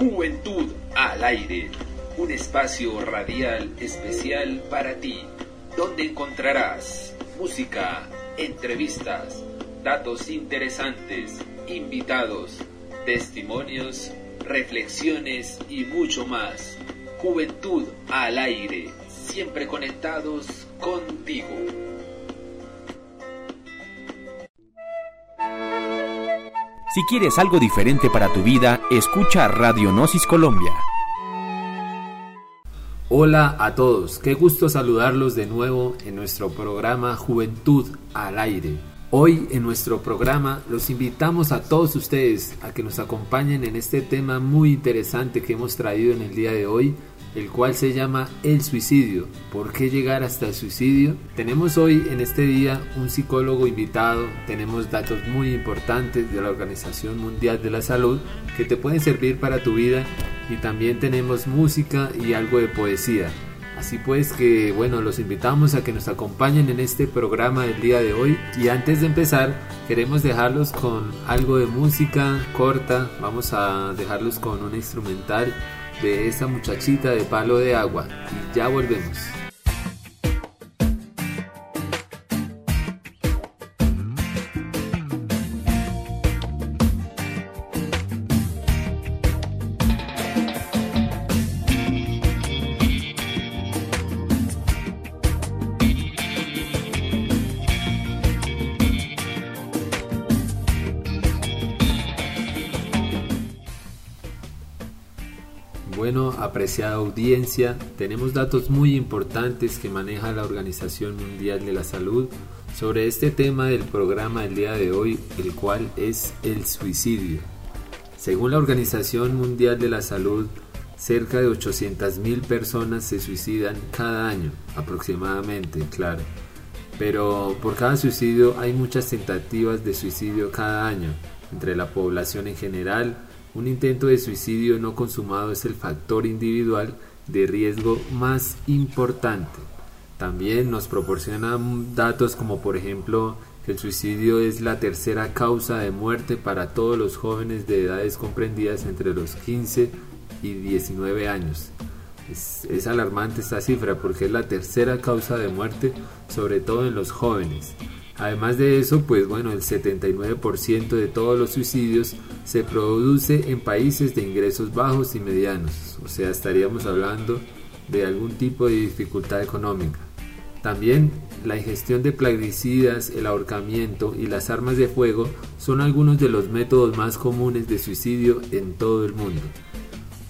Juventud al aire, un espacio radial especial para ti, donde encontrarás música, entrevistas, datos interesantes, invitados, testimonios, reflexiones y mucho más. Juventud al aire, siempre conectados contigo. Si quieres algo diferente para tu vida, escucha Radio Gnosis Colombia. Hola a todos, qué gusto saludarlos de nuevo en nuestro programa Juventud al Aire. Hoy en nuestro programa los invitamos a todos ustedes a que nos acompañen en este tema muy interesante que hemos traído en el día de hoy el cual se llama El suicidio. ¿Por qué llegar hasta el suicidio? Tenemos hoy en este día un psicólogo invitado, tenemos datos muy importantes de la Organización Mundial de la Salud que te pueden servir para tu vida y también tenemos música y algo de poesía. Así pues que bueno, los invitamos a que nos acompañen en este programa del día de hoy y antes de empezar queremos dejarlos con algo de música corta, vamos a dejarlos con una instrumental de esa muchachita de palo de agua y ya volvemos. Apreciada audiencia, tenemos datos muy importantes que maneja la Organización Mundial de la Salud sobre este tema del programa del día de hoy, el cual es el suicidio. Según la Organización Mundial de la Salud, cerca de 800.000 personas se suicidan cada año, aproximadamente, claro. Pero por cada suicidio hay muchas tentativas de suicidio cada año, entre la población en general, un intento de suicidio no consumado es el factor individual de riesgo más importante. También nos proporcionan datos como por ejemplo que el suicidio es la tercera causa de muerte para todos los jóvenes de edades comprendidas entre los 15 y 19 años. Es, es, alarmante esta cifra porque es la tercera causa de muerte, sobre todo en los jóvenes. Además de eso, pues bueno, el 79% de todos los suicidios se produce en países de ingresos bajos y medianos, o sea, estaríamos hablando de algún tipo de dificultad económica. También la ingestión de plaguicidas, el ahorcamiento y las armas de fuego son algunos de los métodos más comunes de suicidio en todo el mundo.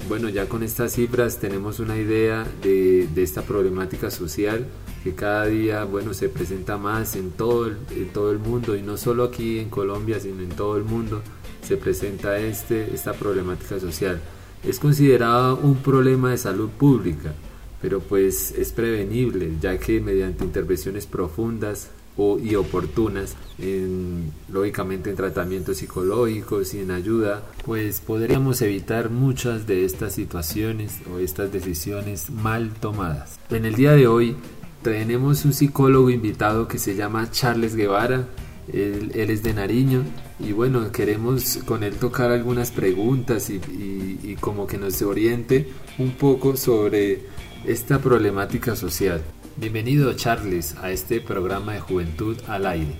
Bueno, ya con estas cifras tenemos una idea de, de esta problemática social que cada día bueno se presenta más en todo el, en todo el mundo y no solo aquí en Colombia sino en todo el mundo se presenta este, esta problemática social. Es considerado un problema de salud pública pero pues es prevenible ya que mediante intervenciones profundas o, y oportunas en, lógicamente en tratamientos psicológicos y en ayuda pues podríamos evitar muchas de estas situaciones o estas decisiones mal tomadas. En el día de hoy tenemos un psicólogo invitado que se llama Charles Guevara. Él, es de Nariño y bueno, queremos con él tocar algunas preguntas y, como que nos oriente un poco sobre esta problemática social. Bienvenido Charles a este programa de Juventud al Aire.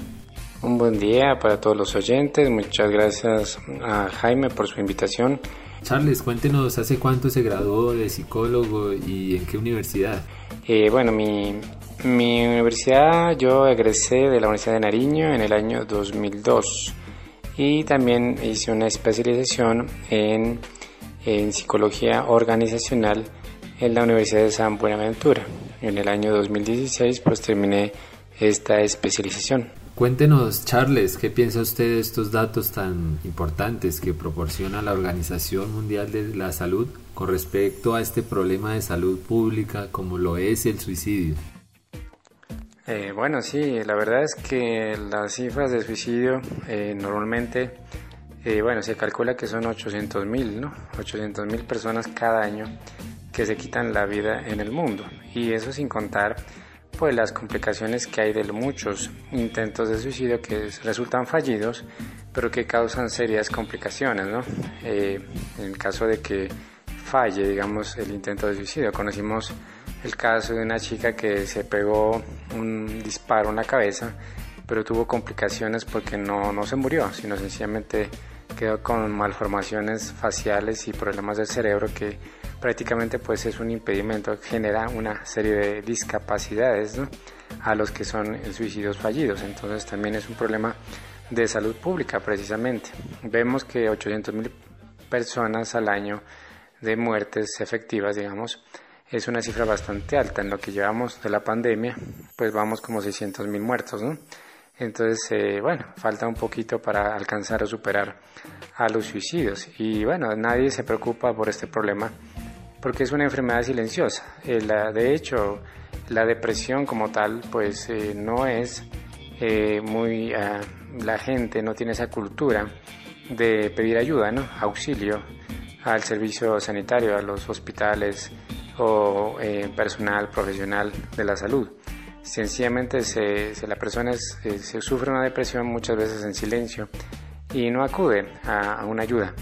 Un buen día para todos los oyentes, muchas gracias a Jaime por su invitación. Charles, cuéntenos hace cuánto se graduó de psicólogo y en qué universidad. Eh, bueno, mi, mi, universidad, yo egresé de la Universidad de Nariño en el año 2002 y también hice una especialización en, en psicología organizacional en la Universidad de San Buenaventura. En el año 2016 pues terminé esta especialización. Cuéntenos, Charles, ¿qué piensa usted de estos datos tan importantes que proporciona la Organización Mundial de la Salud con respecto a este problema de salud pública como lo es el suicidio? Eh, bueno, sí, la verdad es que las cifras de suicidio eh, normalmente, eh, bueno, se calcula que son 800 mil, ¿no? 800 mil personas cada año que se quitan la vida en el mundo. Y eso sin contar pues las complicaciones que hay de muchos intentos de suicidio que resultan fallidos, pero que causan serias complicaciones, ¿no? Eh, en el caso de que falle, digamos, el intento de suicidio, conocimos el caso de una chica que se pegó un disparo en la cabeza, pero tuvo complicaciones porque no, no se murió, sino sencillamente quedó con malformaciones faciales y problemas del cerebro que prácticamente pues es un impedimento, genera una serie de discapacidades a los que son suicidios fallidos. Entonces también es un problema de salud pública precisamente. Vemos que 800 mil personas al año de muertes efectivas, digamos, es una cifra bastante alta. En lo que llevamos de la pandemia, pues vamos como 600 mil muertos, ¿no? Entonces, eh, bueno, falta un poquito para alcanzar o superar a los suicidios. Y bueno, nadie se preocupa por este problema porque es una enfermedad silenciosa. Eh, de hecho, la depresión como tal, pues eh, no es muy... Ah, la gente no tiene esa cultura de pedir ayuda, ¿no? Auxilio al servicio sanitario, a los hospitales o personal profesional de la salud. Sencillamente se, la persona se sufre una depresión muchas veces en silencio y no acude a, una ayuda.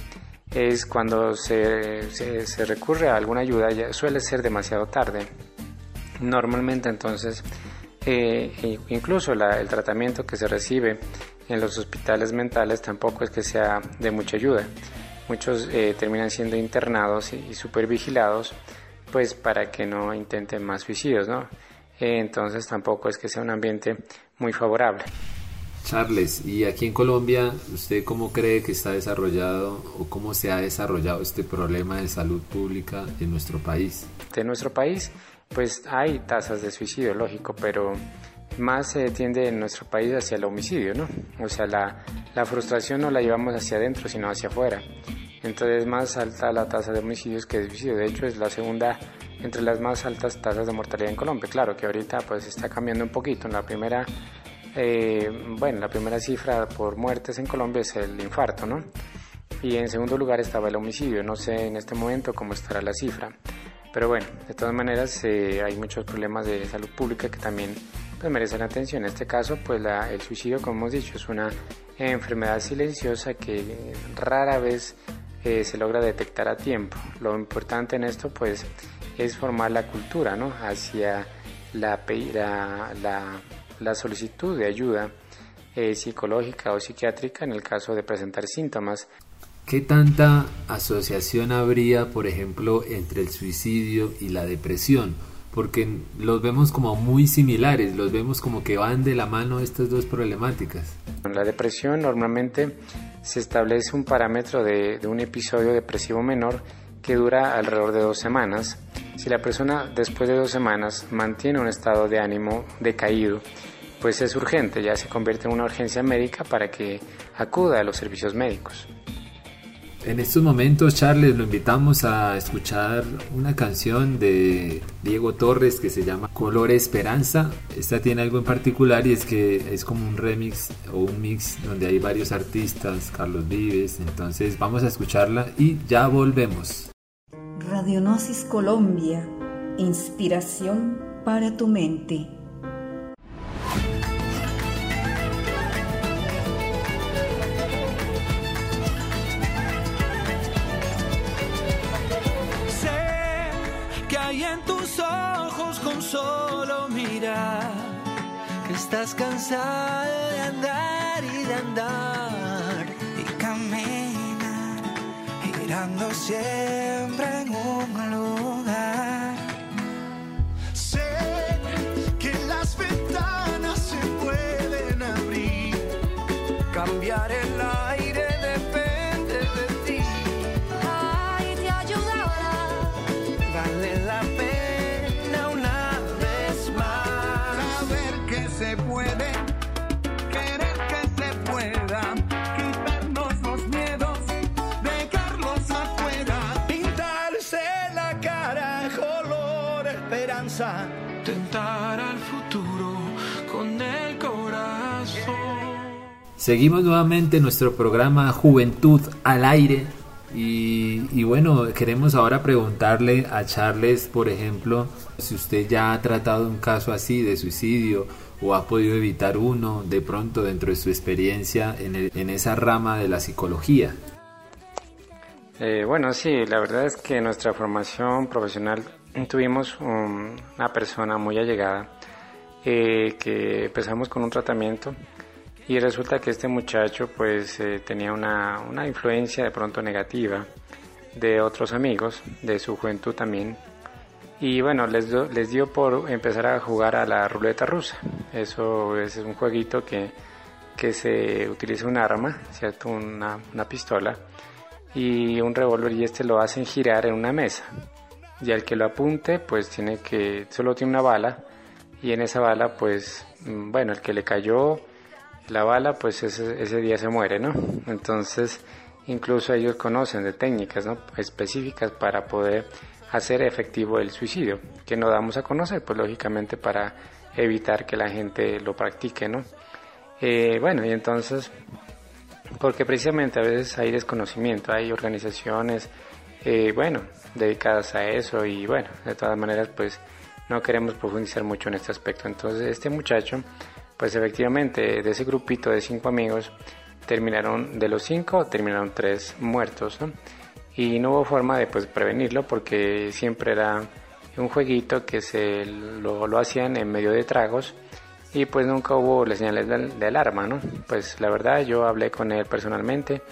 Es cuando se, se, recurre a alguna ayuda, ya suele ser demasiado tarde. Normalmente entonces, eh, incluso el tratamiento que se recibe en los hospitales mentales tampoco es que sea de mucha ayuda. Muchos eh, terminan siendo internados y, y supervigilados pues para que no intenten más suicidios, ¿no? entonces tampoco es que sea un ambiente muy favorable. Charles, ¿y aquí en Colombia usted cómo cree que está desarrollado o cómo se ha desarrollado este problema de salud pública en nuestro país? De nuestro país, pues hay tasas de suicidio, lógico, pero más se tiende en nuestro país hacia el homicidio, ¿no? O sea, la, la frustración no la llevamos hacia adentro, sino hacia afuera. Entonces más alta la tasa de homicidios que de suicidio. De hecho, es la segunda entre las más altas tasas de mortalidad en Colombia. Claro que ahorita pues está cambiando un poquito. En la primera, eh, bueno, la primera cifra por muertes en Colombia es el infarto, ¿no? Y en segundo lugar estaba el homicidio. No sé en este momento cómo estará la cifra. Pero bueno, de todas maneras eh, hay muchos problemas de salud pública que también pues, merecen atención. En este caso, pues el suicidio, como hemos dicho, es una enfermedad silenciosa que rara vez eh, se logra detectar a tiempo. Lo importante en esto, pues, es formar la cultura ¿no? hacia la, la, la, solicitud de ayuda eh, psicológica o psiquiátrica en el caso de presentar síntomas. ¿Qué tanta asociación habría, por ejemplo, entre el suicidio y la depresión? Porque los vemos como muy similares, los vemos como que van de la mano estas dos problemáticas. En la depresión normalmente se establece un parámetro de, de un episodio depresivo menor que dura alrededor de dos semanas. Si la persona después de dos semanas mantiene un estado de ánimo decaído, pues es urgente, ya se convierte en una urgencia médica para que acuda a los servicios médicos. En estos momentos, Charles, lo invitamos a escuchar una canción de Diego Torres que se llama Color Esperanza. Esta tiene algo en particular y es que es como un remix o un mix donde hay varios artistas, Carlos Vives. Entonces vamos a escucharla y ya volvemos. Radionosis Colombia, inspiración para tu mente. Estás cansado de andar y de andar siempre en un lugar. Sé que las ventanas se pueden abrir, cambiar el tentar al futuro con el corazón. Seguimos nuevamente nuestro programa Juventud al aire Y, y, bueno, queremos ahora preguntarle a Charles, por ejemplo, si usted ya ha tratado un caso así de suicidio o ha podido evitar uno de pronto dentro de su experiencia en, el, en esa rama de la psicología. Eh, bueno, sí, la verdad es que nuestra formación profesional tuvimos un, una persona muy allegada eh, que empezamos con un tratamiento y resulta que este muchacho pues eh, tenía una, una, influencia de pronto negativa de otros amigos, de su juventud también. Y bueno, les, do, les dio por empezar a jugar a la ruleta rusa. Eso es un jueguito que, que se utiliza un arma, ¿cierto? Una, una pistola y un revólver y este lo hacen girar en una mesa. Y al que lo apunte pues tiene que, solo tiene una bala y en esa bala pues, mm, bueno, el que le cayó la bala, pues ese, ese día se muere, ¿no? Entonces, incluso ellos conocen de técnicas ¿no? específicas para poder hacer efectivo el suicidio, que no damos a conocer, pues lógicamente para evitar que la gente lo practique, ¿no? Eh, bueno, y entonces, porque precisamente a veces hay desconocimiento, hay organizaciones, eh, bueno, dedicadas a eso y bueno, de todas maneras, pues no queremos profundizar mucho en este aspecto. Entonces, este muchacho pues efectivamente de ese grupito de cinco amigos terminaron, de los cinco terminaron tres muertos, ¿no? Y no hubo forma de pues prevenirlo porque siempre era un jueguito que se lo, lo hacían en medio de tragos y pues nunca hubo las señales de, de, alarma, ¿no? Pues la verdad yo hablé con él personalmente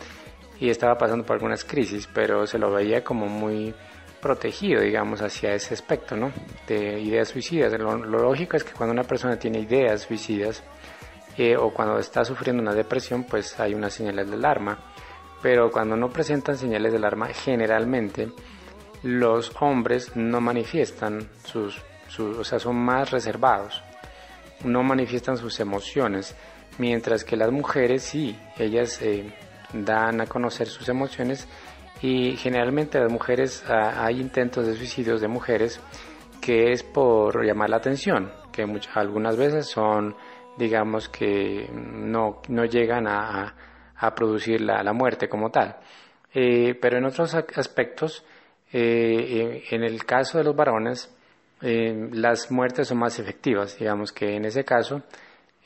y estaba pasando por algunas crisis, pero se lo veía como muy protegido, digamos, hacia ese aspecto, ¿no? De ideas suicidas. Lo, lo lógico es que cuando una persona tiene ideas suicidas eh, o cuando está sufriendo una depresión, pues hay unas señales de alarma. Pero cuando no presentan señales de alarma, generalmente los hombres no manifiestan sus, sus o sea, son más reservados, no manifiestan sus emociones, mientras que las mujeres sí, ellas eh, dan a conocer sus emociones y generalmente las mujeres ah, hay intentos de suicidios de mujeres que es por llamar la atención, que muchas, algunas veces son, digamos que no, no llegan a, a producir la, la, muerte como tal. Eh, pero en otros aspectos, eh, en el caso de los varones, eh, las muertes son más efectivas, digamos que en ese caso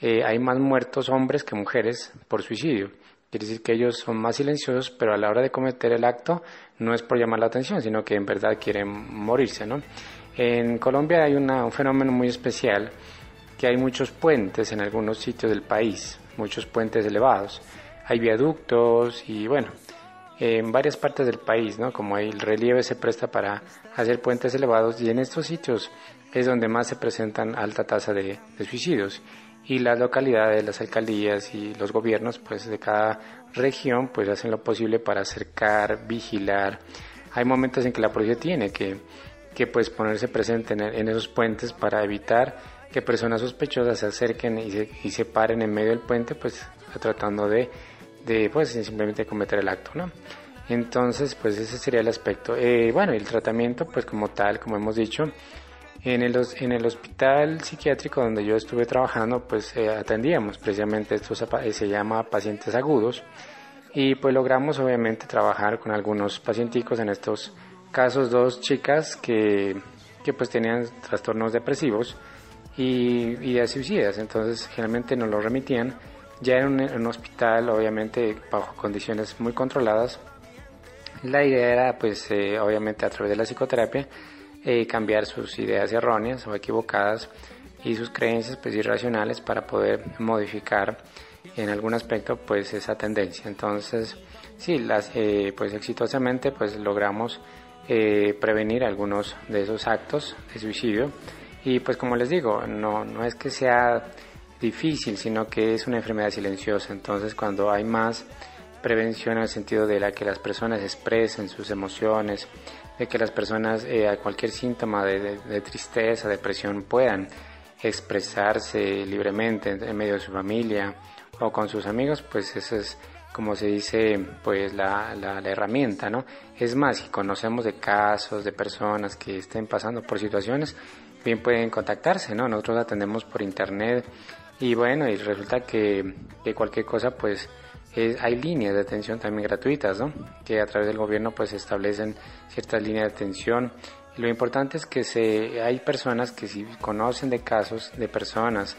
hay más muertos hombres que mujeres por suicidio. Quiere decir que ellos son más silenciosos, pero a la hora de cometer el acto no es por llamar la atención, sino que en verdad quieren morirse, ¿no? En Colombia hay una, un fenómeno muy especial, que hay muchos puentes en algunos sitios del país, muchos puentes elevados. Hay viaductos y bueno, en varias partes del país, ¿no? Como el relieve se presta para hacer puentes elevados y en estos sitios es donde más se presentan alta tasa de, de suicidios y las localidades, las alcaldías y los gobiernos pues de cada región pues hacen lo posible para acercar, vigilar. Hay momentos en que la policía tiene que, que pues ponerse presente en, en esos puentes para evitar que personas sospechosas se acerquen y se, y se paren en medio del puente pues tratando de, de pues simplemente cometer el acto, ¿no? Entonces pues ese sería el aspecto. Eh, bueno, el tratamiento pues como tal, como hemos dicho, en el, en el hospital psiquiátrico donde yo estuve trabajando, pues eh, atendíamos precisamente estos, se llama pacientes agudos. Y pues logramos obviamente trabajar con algunos pacienticos, en estos casos dos chicas que, que pues tenían trastornos depresivos y ideas suicidas, entonces generalmente nos lo remitían. Ya en un, en un hospital obviamente bajo condiciones muy controladas. La idea era pues eh, obviamente a través de la psicoterapia eh, cambiar sus ideas erróneas o equivocadas y sus creencias pues irracionales para poder modificar en algún aspecto pues esa tendencia. Entonces sí las eh, pues exitosamente pues logramos eh, prevenir algunos de esos actos de suicidio. Y pues como les digo no no es que sea difícil sino que es una enfermedad silenciosa. Entonces cuando hay más prevención en el sentido de la que las personas expresen sus emociones de que las personas eh, a cualquier síntoma de, de, tristeza, depresión puedan expresarse libremente en, en, medio de su familia o con sus amigos, pues eso es como se dice, pues la, la, la, herramienta, ¿no? Es más, si conocemos de casos de personas que estén pasando por situaciones, bien pueden contactarse, ¿no? Nosotros atendemos por internet y bueno, y resulta que, que cualquier cosa, pues eh, hay líneas de atención también gratuitas, ¿no? Que a través del gobierno pues establecen ciertas líneas de atención. Y lo importante es que se, hay personas que si conocen de casos de personas,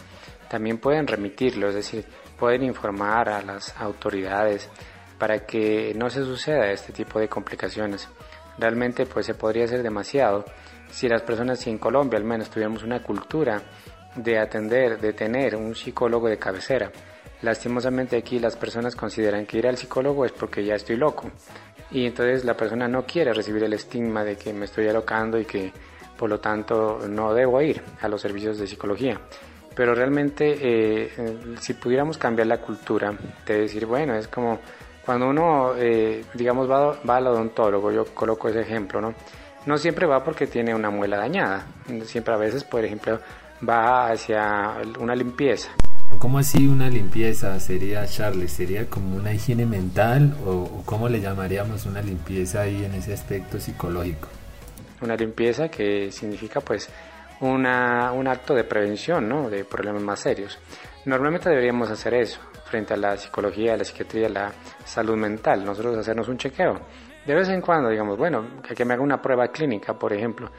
también pueden remitirlo, es decir, pueden informar a las autoridades para que no se suceda este tipo de complicaciones. Realmente pues se podría hacer demasiado si las personas, si en Colombia al menos tuviéramos una cultura de atender, de tener un psicólogo de cabecera. Lastimosamente aquí las personas consideran que ir al psicólogo es porque ya estoy loco. Y entonces la persona no quiere recibir el estigma de que me estoy alocando y que por lo tanto no debo ir a los servicios de psicología. Pero realmente eh, si pudiéramos cambiar la cultura de decir, bueno, es como cuando uno, eh, digamos, va, va al odontólogo, yo coloco ese ejemplo, ¿no? No siempre va porque tiene una muela dañada, siempre a veces, por ejemplo, va hacia una limpieza. ¿Cómo así una limpieza sería, Charles? ¿Sería como una higiene mental o, cómo le llamaríamos una limpieza ahí en ese aspecto psicológico? Una limpieza que significa pues una, un acto de prevención ¿no? de problemas más serios. Normalmente deberíamos hacer eso frente a la psicología, la psiquiatría, la salud mental, nosotros hacernos un chequeo. De vez en cuando, digamos, bueno, que me haga una prueba clínica, por ejemplo,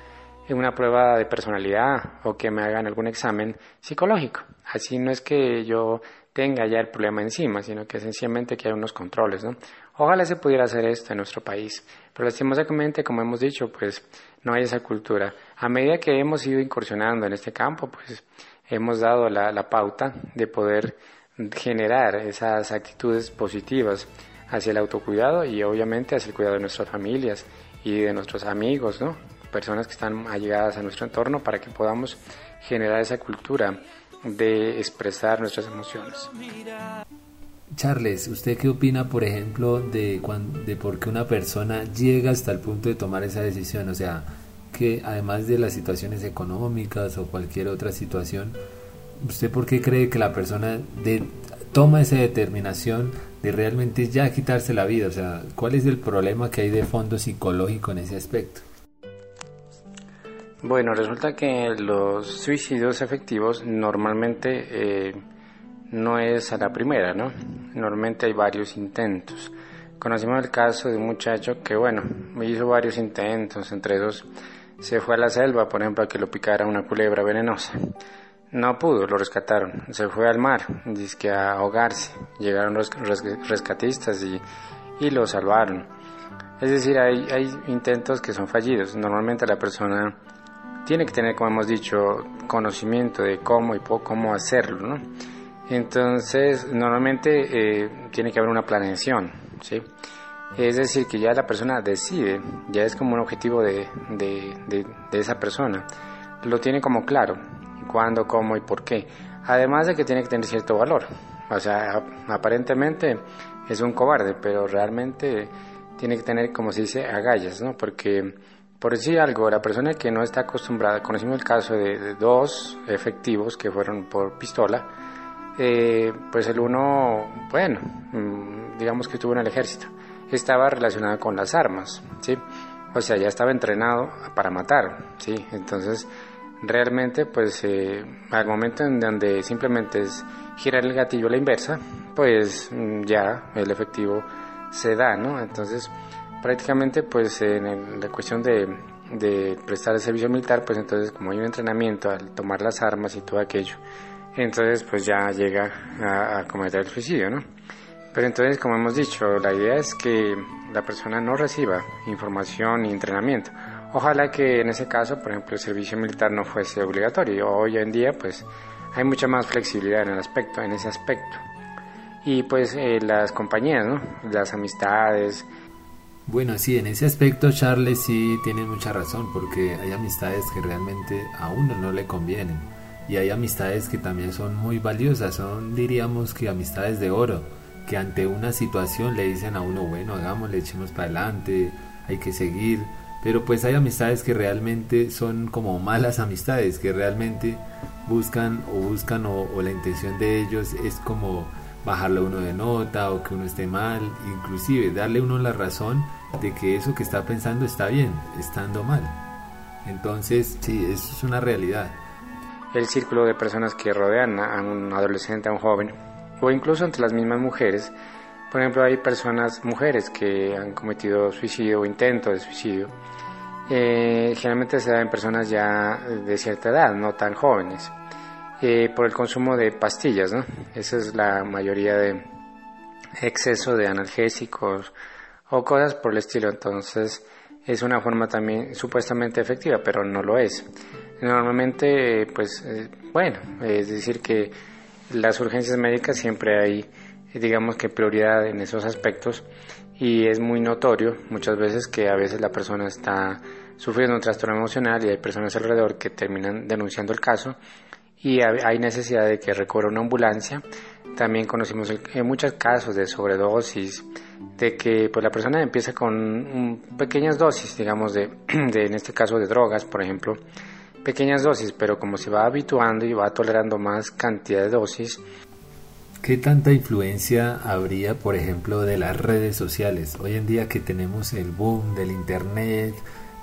una prueba de personalidad o que me hagan algún examen psicológico. Así no es que yo tenga ya el problema encima, sino que sencillamente que hay unos controles, ¿no? Ojalá se pudiera hacer esto en nuestro país, pero lastimosamente, como hemos dicho, pues no hay esa cultura. A medida que hemos ido incursionando en este campo, pues hemos dado la, la pauta de poder generar esas actitudes positivas hacia el autocuidado y obviamente hacia el cuidado de nuestras familias y de nuestros amigos, ¿no? Personas que están allegadas a nuestro entorno para que podamos generar esa cultura de expresar nuestras emociones. Charles, ¿usted qué opina, por ejemplo, de, cuando, de por qué una persona llega hasta el punto de tomar esa decisión? O sea, que además de las situaciones económicas o cualquier otra situación, ¿usted por qué cree que la persona de, toma esa determinación de realmente ya quitarse la vida? O sea, ¿cuál es el problema que hay de fondo psicológico en ese aspecto? Bueno, resulta que los suicidios efectivos normalmente eh, no es a la primera, ¿no? Normalmente hay varios intentos. Conocimos el caso de un muchacho que, bueno, hizo varios intentos, entre esos se fue a la selva, por ejemplo, a que lo picara una culebra venenosa. No pudo, lo rescataron. Se fue al mar, que a ahogarse. Llegaron los rescatistas y, y lo salvaron. Es decir, hay, hay intentos que son fallidos. Normalmente la persona tiene que tener, como hemos dicho, conocimiento de cómo y cómo hacerlo, ¿no? Entonces, normalmente eh, tiene que haber una planeación, ¿sí? Es decir, que ya la persona decide, ya es como un objetivo de, de, de, de esa persona, lo tiene como claro, cuándo, cómo y por qué. Además de que tiene que tener cierto valor, o sea, aparentemente es un cobarde, pero realmente tiene que tener, como se dice, agallas, ¿no? Porque por decir algo, la persona que no está acostumbrada, conocimos el caso de, dos efectivos que fueron por pistola, eh, pues el uno, bueno, mm, digamos que estuvo en el ejército, estaba relacionado con las armas, ¿sí? O sea, ya estaba entrenado para matar, ¿sí? Entonces, realmente, pues, eh, al momento en donde simplemente es girar el gatillo a la inversa, pues mm, ya el efectivo se da, ¿no? Entonces, prácticamente pues en la cuestión de, de, prestar el servicio militar, pues entonces como hay un entrenamiento al tomar las armas y todo aquello, entonces pues ya llega a, cometer el suicidio, ¿no? Pero entonces, como hemos dicho, la idea es que la persona no reciba información ni entrenamiento. Ojalá que en ese caso, por ejemplo, el servicio militar no fuese obligatorio. Hoy en día, pues, hay mucha más flexibilidad en el aspecto, en ese aspecto. Y pues eh, las compañías, ¿no? Las amistades, bueno, sí, en ese aspecto Charles sí tiene mucha razón, porque hay amistades que realmente a uno no le convienen. Y hay amistades que también son muy valiosas, son diríamos que amistades de oro, que ante una situación le dicen a uno, bueno, hagámosle, echemos para adelante, hay que seguir. Pero pues hay amistades que realmente son como malas amistades, que realmente buscan o buscan o, o la intención de ellos es como bajarle uno de nota o que uno esté mal, inclusive darle uno la razón de que eso que está pensando está bien, estando mal. Entonces, sí, eso es una realidad. El círculo de personas que rodean a un adolescente, a un joven, o incluso entre las mismas mujeres, Por ejemplo, hay personas, mujeres, que han cometido suicidio o intento de suicidio. Eh, generalmente se da en personas ya de cierta edad, no tan jóvenes, eh, por el consumo de pastillas. Esa es la mayoría de exceso de analgésicos o cosas por el estilo. Entonces, es una forma también supuestamente efectiva, pero no lo es. Normalmente, pues, eh, bueno, es decir que las urgencias médicas siempre hay, digamos que prioridad en esos aspectos y es muy notorio muchas veces que a veces la persona está sufriendo un trastorno emocional y hay personas alrededor que terminan denunciando el caso y hay necesidad de que recurra una ambulancia. También conocimos en muchos casos de sobredosis, de que pues la persona empieza con pequeñas dosis, digamos, de, de, en este caso de drogas, por ejemplo, pequeñas dosis, pero como se va habituando y va tolerando más cantidad de dosis. ¿Qué tanta influencia habría, por ejemplo, de las redes sociales? Hoy en día que tenemos el boom del Internet,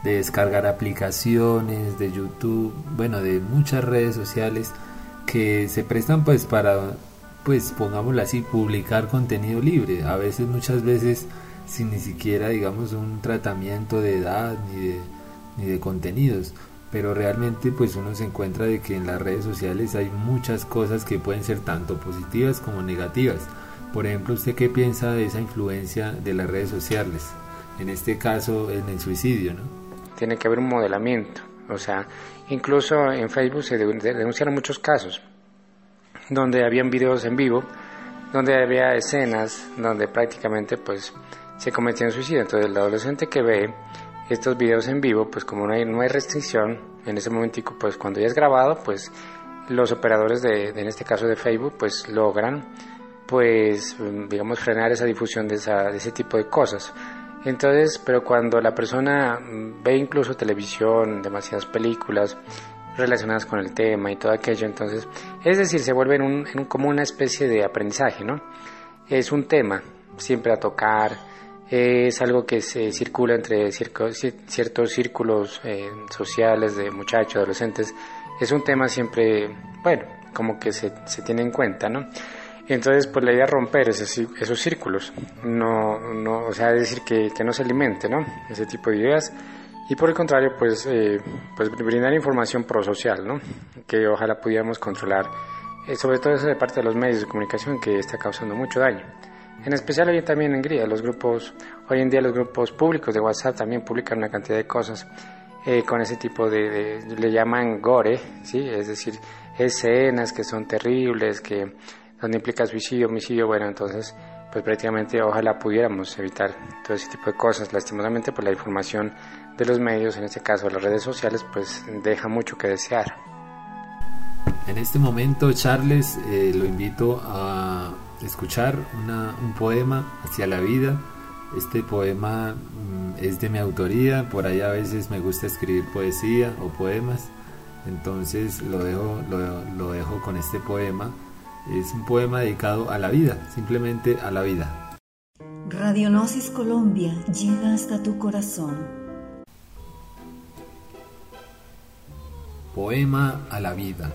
de descargar aplicaciones, de YouTube, bueno, de muchas redes sociales que se prestan pues para, pues pongámoslo así, publicar contenido libre. A veces, muchas veces, sin ni siquiera, digamos, un tratamiento de edad ni de, ni de contenidos pero realmente pues uno se encuentra de que en las redes sociales hay muchas cosas que pueden ser tanto positivas como negativas. Por ejemplo, ¿usted qué piensa de esa influencia de las redes sociales? En este caso, en el suicidio, ¿no? Tiene que haber un modelamiento. O sea, incluso en Facebook se denunciaron muchos casos donde habían videos en vivo, donde había escenas donde prácticamente pues se cometían suicidio. Entonces el adolescente que ve estos videos en vivo, pues como no hay, no hay restricción, en ese momentico, pues cuando ya es grabado, pues los operadores de, en este caso de Facebook, pues logran, pues digamos, frenar esa difusión de, esa, de ese tipo de cosas. Entonces, pero cuando la persona ve incluso televisión, demasiadas películas relacionadas con el tema y todo aquello, entonces, es decir, se vuelve en un, como una especie de aprendizaje, ¿no? Es un tema siempre a tocar, es algo que se circula entre ciertos círculos eh, sociales de muchachos, adolescentes. Es un tema siempre, bueno, como que se tiene en cuenta, ¿no? Entonces, pues la idea es romper esos, esos círculos, no, no, o sea, decir que, que, no se alimente, ¿no? Ese tipo de ideas. Y por el contrario, pues, eh, pues brindar información prosocial, ¿no? Que ojalá pudiéramos controlar, eh, sobre todo eso de parte de los medios de comunicación que está causando mucho daño. En especial hoy también en Gría, los grupos, hoy en día los grupos públicos de WhatsApp también publican una cantidad de cosas eh, con ese tipo de, de, le llaman gore, ¿sí? Es decir, escenas que son terribles, que donde implica suicidio, homicidio, bueno, entonces pues prácticamente ojalá pudiéramos evitar todo ese tipo de cosas. Lastimosamente pues la información de los medios, en este caso las redes sociales, pues deja mucho que desear. En este momento, Charles, eh, lo invito a escuchar un poema hacia la vida. Este poema mm, es de mi autoría, por ahí a veces me gusta escribir poesía o poemas, entonces lo dejo, lo dejo con este poema es un poema dedicado a la vida, simplemente a la vida. Radionosis Colombia llega hasta tu corazón. Poema a la vida.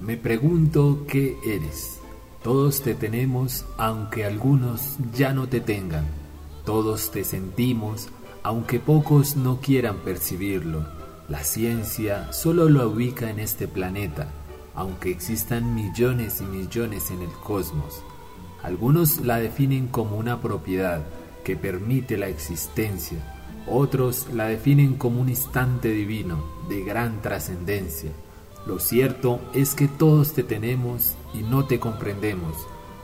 Me pregunto qué eres. Todos te tenemos, aunque algunos ya no te tengan. Todos te sentimos, aunque pocos no quieran percibirlo. La ciencia solo lo ubica en este planeta aunque existan millones y millones en el cosmos. Algunos la definen como una propiedad que permite la existencia, otros la definen como un instante divino de gran trascendencia. Lo cierto es que todos te tenemos y no te comprendemos.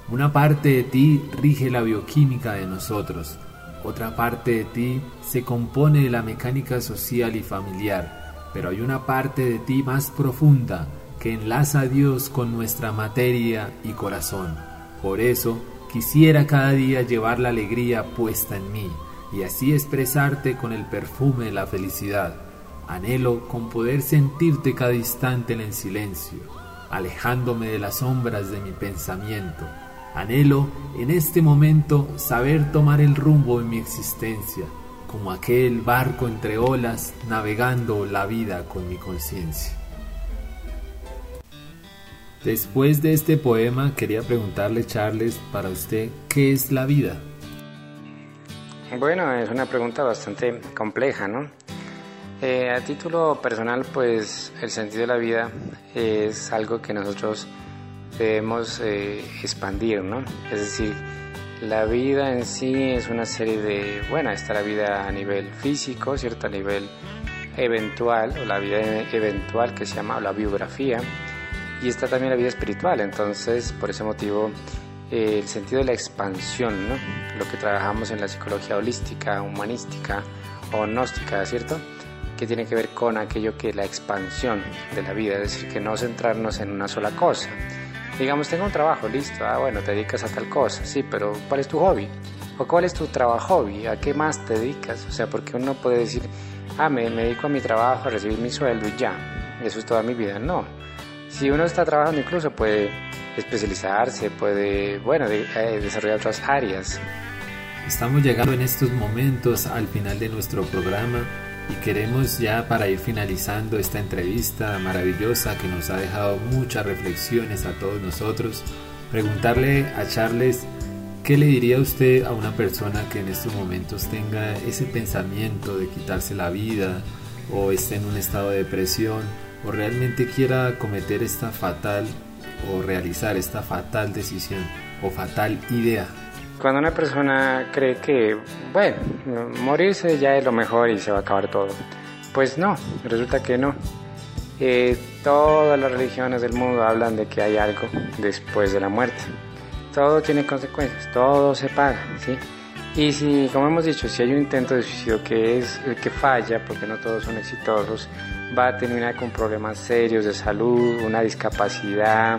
Una parte de ti rige la bioquímica de nosotros, otra parte de ti se compone de la mecánica social y familiar, pero hay una parte de ti más profunda que enlaza a Dios con nuestra materia y corazón. Por eso quisiera cada día llevar la alegría puesta en mí y así expresarte con el perfume de la felicidad. Anhelo con poder sentirte cada instante en silencio, alejándome de las sombras de mi pensamiento. Anhelo en este momento saber tomar el rumbo de mi existencia, como aquel barco entre olas navegando la vida con mi conciencia. Después de este poema quería preguntarle, Charles, para usted, ¿qué es la vida? Bueno, es una pregunta bastante compleja, ¿no? Eh, a título personal, pues el sentido de la vida es algo que nosotros debemos eh, expandir, ¿no? Es decir, la vida en sí es una serie de, bueno, está la vida a nivel físico, ¿cierto? A nivel eventual, o la vida eventual que se llama la biografía, y está también la vida espiritual, entonces por ese motivo el sentido de la expansión, ¿no? Lo que trabajamos en la psicología holística, humanística o gnóstica, ¿cierto? Que tiene que ver con aquello que la expansión de la vida, es decir, que no centrarnos en una sola cosa. Digamos, tengo un trabajo, listo, ah, bueno, te dedicas a tal cosa, sí, pero ¿cuál es tu hobby? ¿O cuál es tu trabajo hobby? ¿A qué más te dedicas? O sea, porque uno puede decir, ah, me, me dedico a mi trabajo, a recibir mi sueldo y ya, eso es toda mi vida. No. Si uno está trabajando incluso puede especializarse, puede, bueno, eh, desarrollar otras áreas. Estamos llegando en estos momentos al final de nuestro programa y queremos ya para ir finalizando esta entrevista maravillosa que nos ha dejado muchas reflexiones a todos nosotros, preguntarle a Charles qué le diría usted a una persona que en estos momentos tenga ese pensamiento de quitarse la vida o esté en un estado de depresión o realmente quiera cometer esta fatal o realizar esta fatal decisión o fatal idea. Cuando una persona cree que, bueno, morirse ya es lo mejor y se va a acabar todo, pues no, resulta que no. Eh, todas las religiones del mundo hablan de que hay algo después de la muerte. Todo tiene consecuencias, todo se paga, ¿sí? Y si, como hemos dicho, si hay un intento de suicidio que es el que falla, porque no todos son exitosos, va a terminar con problemas serios de salud, una discapacidad.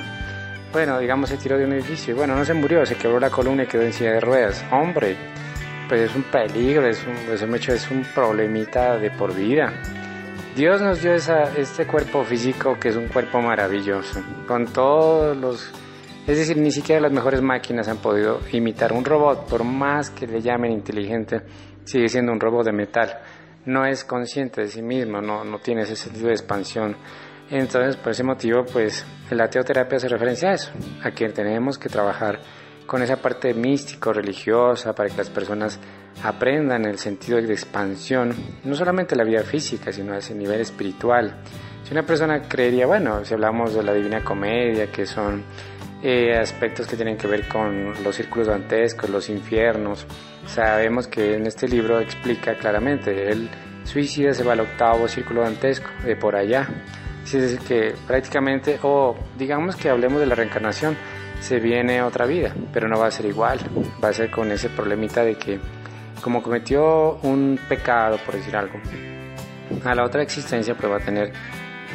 Bueno, digamos, se tiró de un edificio bueno, no se murió, se quebró la columna y quedó en silla de ruedas. Hombre, pues es un peligro, es un, es un, es un problemita de por vida. Dios nos dio esa, este cuerpo físico que es un cuerpo maravilloso, con todos los... Es decir, ni siquiera las mejores máquinas han podido imitar un robot, por más que le llamen inteligente, sigue siendo un robot de metal no es consciente de sí mismo, no, no tiene ese sentido de expansión. Entonces, por ese motivo, pues la teoterapia hace referencia a eso, a que tenemos que trabajar con esa parte místico, religiosa, para que las personas aprendan el sentido de expansión, no solamente la vida física, sino a ese nivel espiritual. Si una persona creería, bueno, si hablamos de la Divina Comedia, que son eh, aspectos que tienen que ver con los círculos dantescos, los infiernos, sabemos que en este libro explica claramente, el suicida se va al octavo círculo dantesco, de por allá. Es decir, que prácticamente, o digamos que hablemos de la reencarnación, se viene otra vida, pero no va a ser igual, va a ser con ese problemita de que como cometió un pecado, por decir algo, a la otra existencia pues va a tener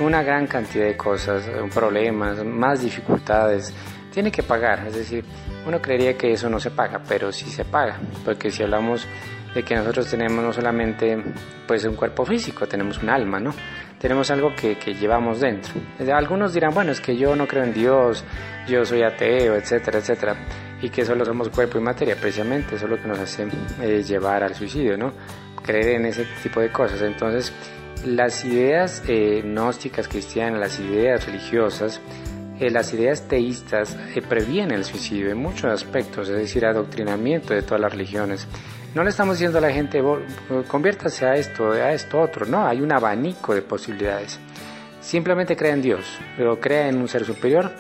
una gran cantidad de cosas, problemas, más dificultades, tiene que pagar, es decir, uno creería que eso no se paga, pero sí se paga, porque si hablamos de que nosotros tenemos no solamente pues un cuerpo físico, tenemos un alma, ¿no? Tenemos algo que, que llevamos dentro. Algunos dirán, bueno, es que yo no creo en Dios, yo soy ateo, etcétera, etcétera, y que solo somos cuerpo y materia, precisamente, eso es lo que nos hace eh, llevar al suicidio, ¿no? Creer en ese tipo de cosas. Entonces, las ideas eh, gnósticas cristianas, las ideas religiosas, eh, las ideas teístas eh, previenen el suicidio en muchos aspectos, es decir, adoctrinamiento de todas las religiones. No le estamos diciendo a la gente, conviértase a esto, a esto otro, no, hay un abanico de posibilidades. Simplemente crea en Dios, pero crea en un ser superior.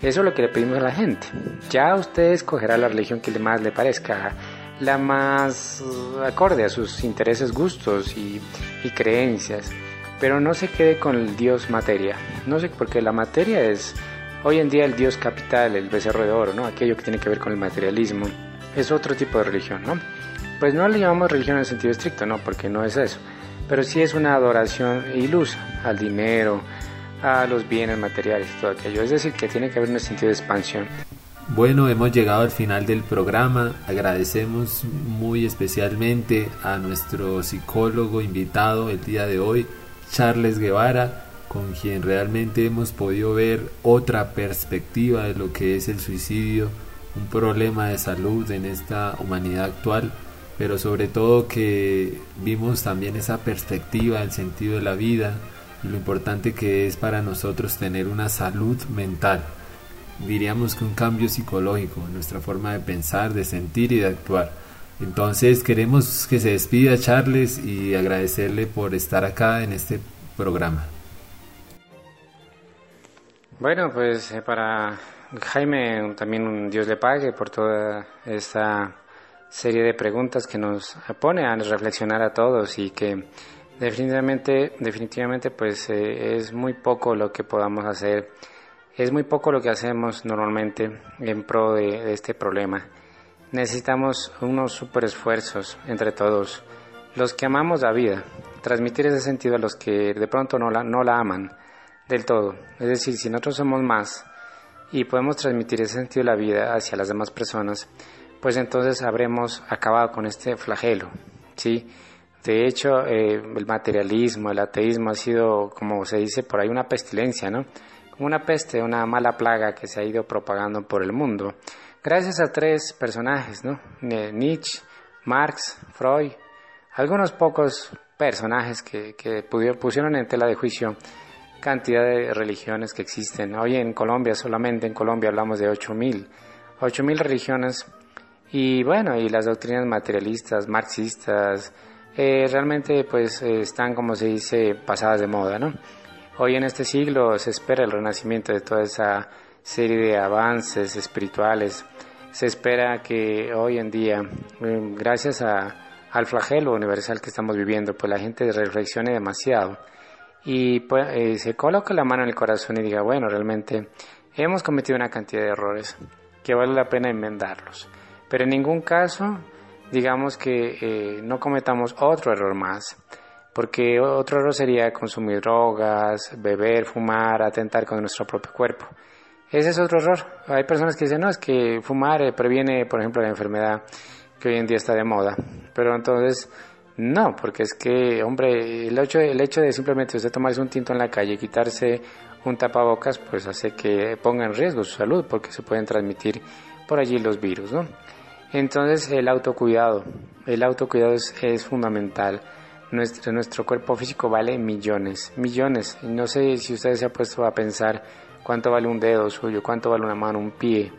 Eso es lo que le pedimos a la gente. Ya usted escogerá la religión que más le parezca, la más uh, acorde a sus intereses, gustos y, y creencias. Pero no se quede con el Dios materia. No sé, porque la materia es Hoy en día el dios capital, el becerro de oro, ¿no? aquello que tiene que ver con el materialismo, es otro tipo de religión, ¿no? Pues no le llamamos religión en el sentido estricto, ¿no? Porque no es eso. Pero sí es una adoración ilusa al dinero, a los bienes materiales todo aquello. Es decir, que tiene que haber un sentido de expansión. Bueno, hemos llegado al final del programa. Agradecemos muy especialmente a nuestro psicólogo invitado el día de hoy, Charles Guevara, con quien realmente hemos podido ver otra perspectiva de lo que es el suicidio, un problema de salud en esta humanidad actual, pero sobre todo que vimos también esa perspectiva, el sentido de la vida y lo importante que es para nosotros tener una salud mental. diríamos que un cambio psicológico nuestra forma de pensar, de sentir y de actuar. Entonces queremos que se despida Charles y agradecerle por estar acá en este programa. Bueno, pues eh, para Jaime también Dios le pague por toda esta serie de preguntas que nos pone a reflexionar a todos y que definitivamente, definitivamente pues eh, es muy poco lo que podamos hacer, es muy poco lo que hacemos normalmente en pro de, de este problema. Necesitamos unos super esfuerzos entre todos, los que amamos la vida, transmitir ese sentido a los que de pronto no la, no la aman del todo. Es decir, si nosotros somos más y podemos transmitir ese sentido de la vida hacia las demás personas, pues entonces habremos acabado con este flagelo, ¿sí? De hecho, eh, el materialismo, el ateísmo ha sido, como se dice por ahí, una pestilencia, ¿no? Como una peste, una mala plaga que se ha ido propagando por el mundo. Gracias a tres personajes, ¿no? Nietzsche, Marx, Freud, algunos pocos personajes que, que pusieron en tela de juicio cantidad de religiones que existen. Hoy en Colombia, solamente en Colombia hablamos de 8.000, 8.000 religiones y bueno, y las doctrinas materialistas, marxistas, eh, realmente pues eh, están como se dice pasadas de moda, ¿no? Hoy en este siglo se espera el renacimiento de toda esa serie de avances espirituales. Se espera que hoy en día, eh, gracias a, al flagelo universal que estamos viviendo, pues la gente reflexione demasiado y pues, eh, se coloque la mano en el corazón y diga, bueno, realmente hemos cometido una cantidad de errores que vale la pena enmendarlos. Pero en ningún caso, digamos que eh, no cometamos otro error más, porque otro error sería consumir drogas, beber, fumar, atentar con nuestro propio cuerpo. Ese es otro error. Hay personas que dicen, no, es que fumar eh, previene, por ejemplo, la enfermedad que hoy en día está de moda. Pero entonces no, porque es que, hombre, el hecho, el hecho de simplemente usted tomarse un tinto en la calle y quitarse un tapabocas, pues hace que ponga en riesgo su salud, porque se pueden transmitir por allí los virus, ¿no? Entonces, el autocuidado, el autocuidado es, es fundamental. Nuestro, nuestro cuerpo físico vale millones, millones. No sé si usted se ha puesto a pensar cuánto vale un dedo suyo, cuánto vale una mano, un pie,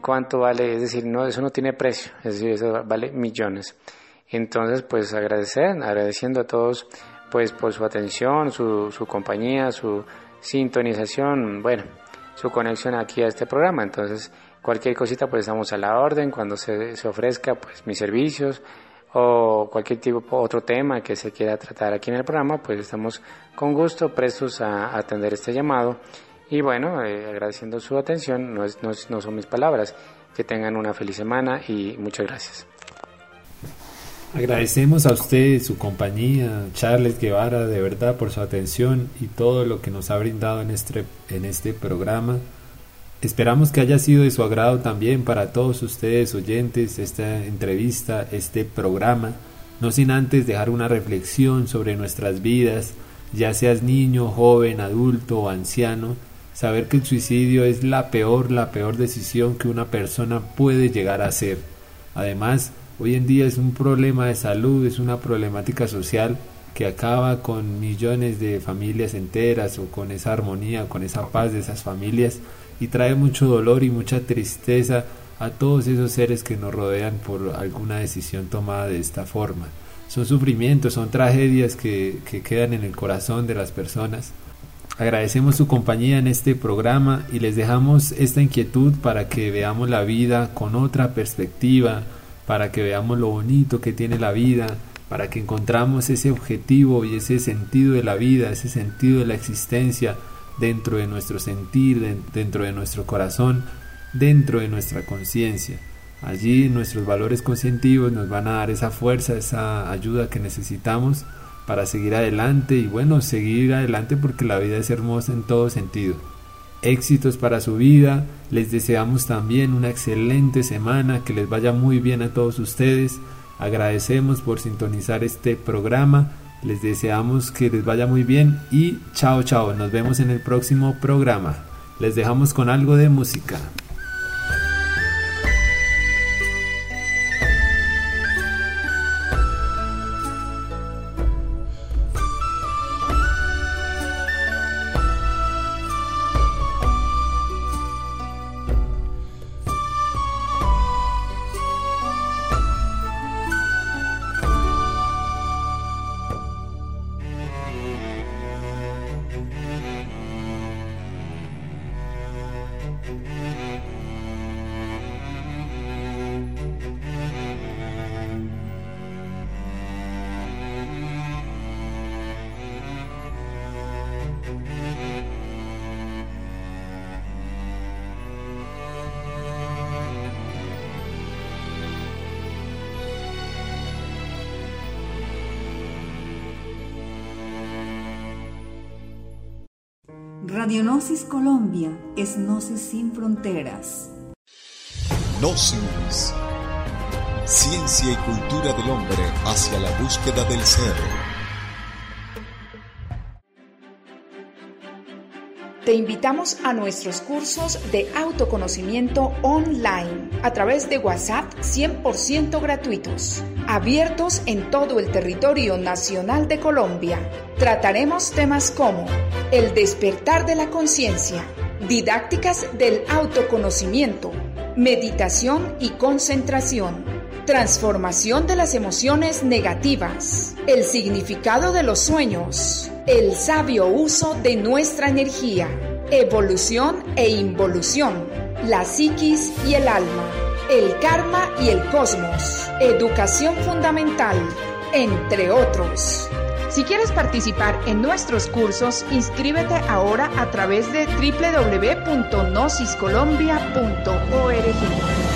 cuánto vale, es decir, no, eso no tiene precio, es decir, eso vale millones. Entonces, pues agradecer, agradeciendo a todos pues por su atención, su, su compañía, su sintonización, bueno, su conexión aquí a este programa. Entonces, cualquier cosita pues estamos a la orden cuando se, se ofrezca pues mis servicios o cualquier tipo otro tema que se quiera tratar aquí en el programa, pues estamos con gusto prestos a, atender este llamado. Y bueno, eh, agradeciendo su atención, no, es, no, no son mis palabras. Que tengan una feliz semana y muchas gracias. Agradecemos a usted su compañía, Charles Guevara, de verdad por su atención y todo lo que nos ha brindado en este, en este programa. Esperamos que haya sido de su agrado también para todos ustedes oyentes esta entrevista, este programa, no sin antes dejar una reflexión sobre nuestras vidas, ya seas niño, joven, adulto o anciano, saber que el suicidio es la peor, la peor decisión que una persona puede llegar a hacer. Además, Hoy en día es un problema de salud, es una problemática social que acaba con millones de familias enteras o con esa armonía, con esa paz de esas familias y trae mucho dolor y mucha tristeza a todos esos seres que nos rodean por alguna decisión tomada de esta forma. Son sufrimientos, son tragedias que, que quedan en el corazón de las personas. Agradecemos su compañía en este programa y les dejamos esta inquietud para que veamos la vida con otra perspectiva, para que veamos lo bonito que tiene la vida, para que encontramos ese objetivo y ese sentido de la vida, ese sentido de la existencia dentro de nuestro sentir, dentro de nuestro corazón, dentro de nuestra conciencia. Allí nuestros valores conscientivos nos van a dar esa fuerza, esa ayuda que necesitamos para seguir adelante y bueno, seguir adelante porque la vida es hermosa en todo sentido éxitos para su vida. Les deseamos también una excelente semana, que les vaya muy bien a todos ustedes. Agradecemos por sintonizar este programa. Les deseamos que les vaya muy bien y chao chao. Nos vemos en el próximo programa. Les dejamos con algo de música. Es Gnosis sin fronteras. Gnosis. Ciencia y cultura del hombre hacia la búsqueda del ser. Te invitamos a nuestros cursos de autoconocimiento online a través de WhatsApp 100% gratuitos, abiertos en todo el territorio nacional de Colombia. Trataremos temas como el despertar de la conciencia, didácticas del autoconocimiento, meditación y concentración, transformación de las emociones negativas, el significado de los sueños, el sabio uso de nuestra energía, evolución e involución, la psiquis y el alma, el karma y el cosmos, educación fundamental, entre otros. Si quieres participar en nuestros cursos, inscríbete ahora a través de www.nosiscolombia.org.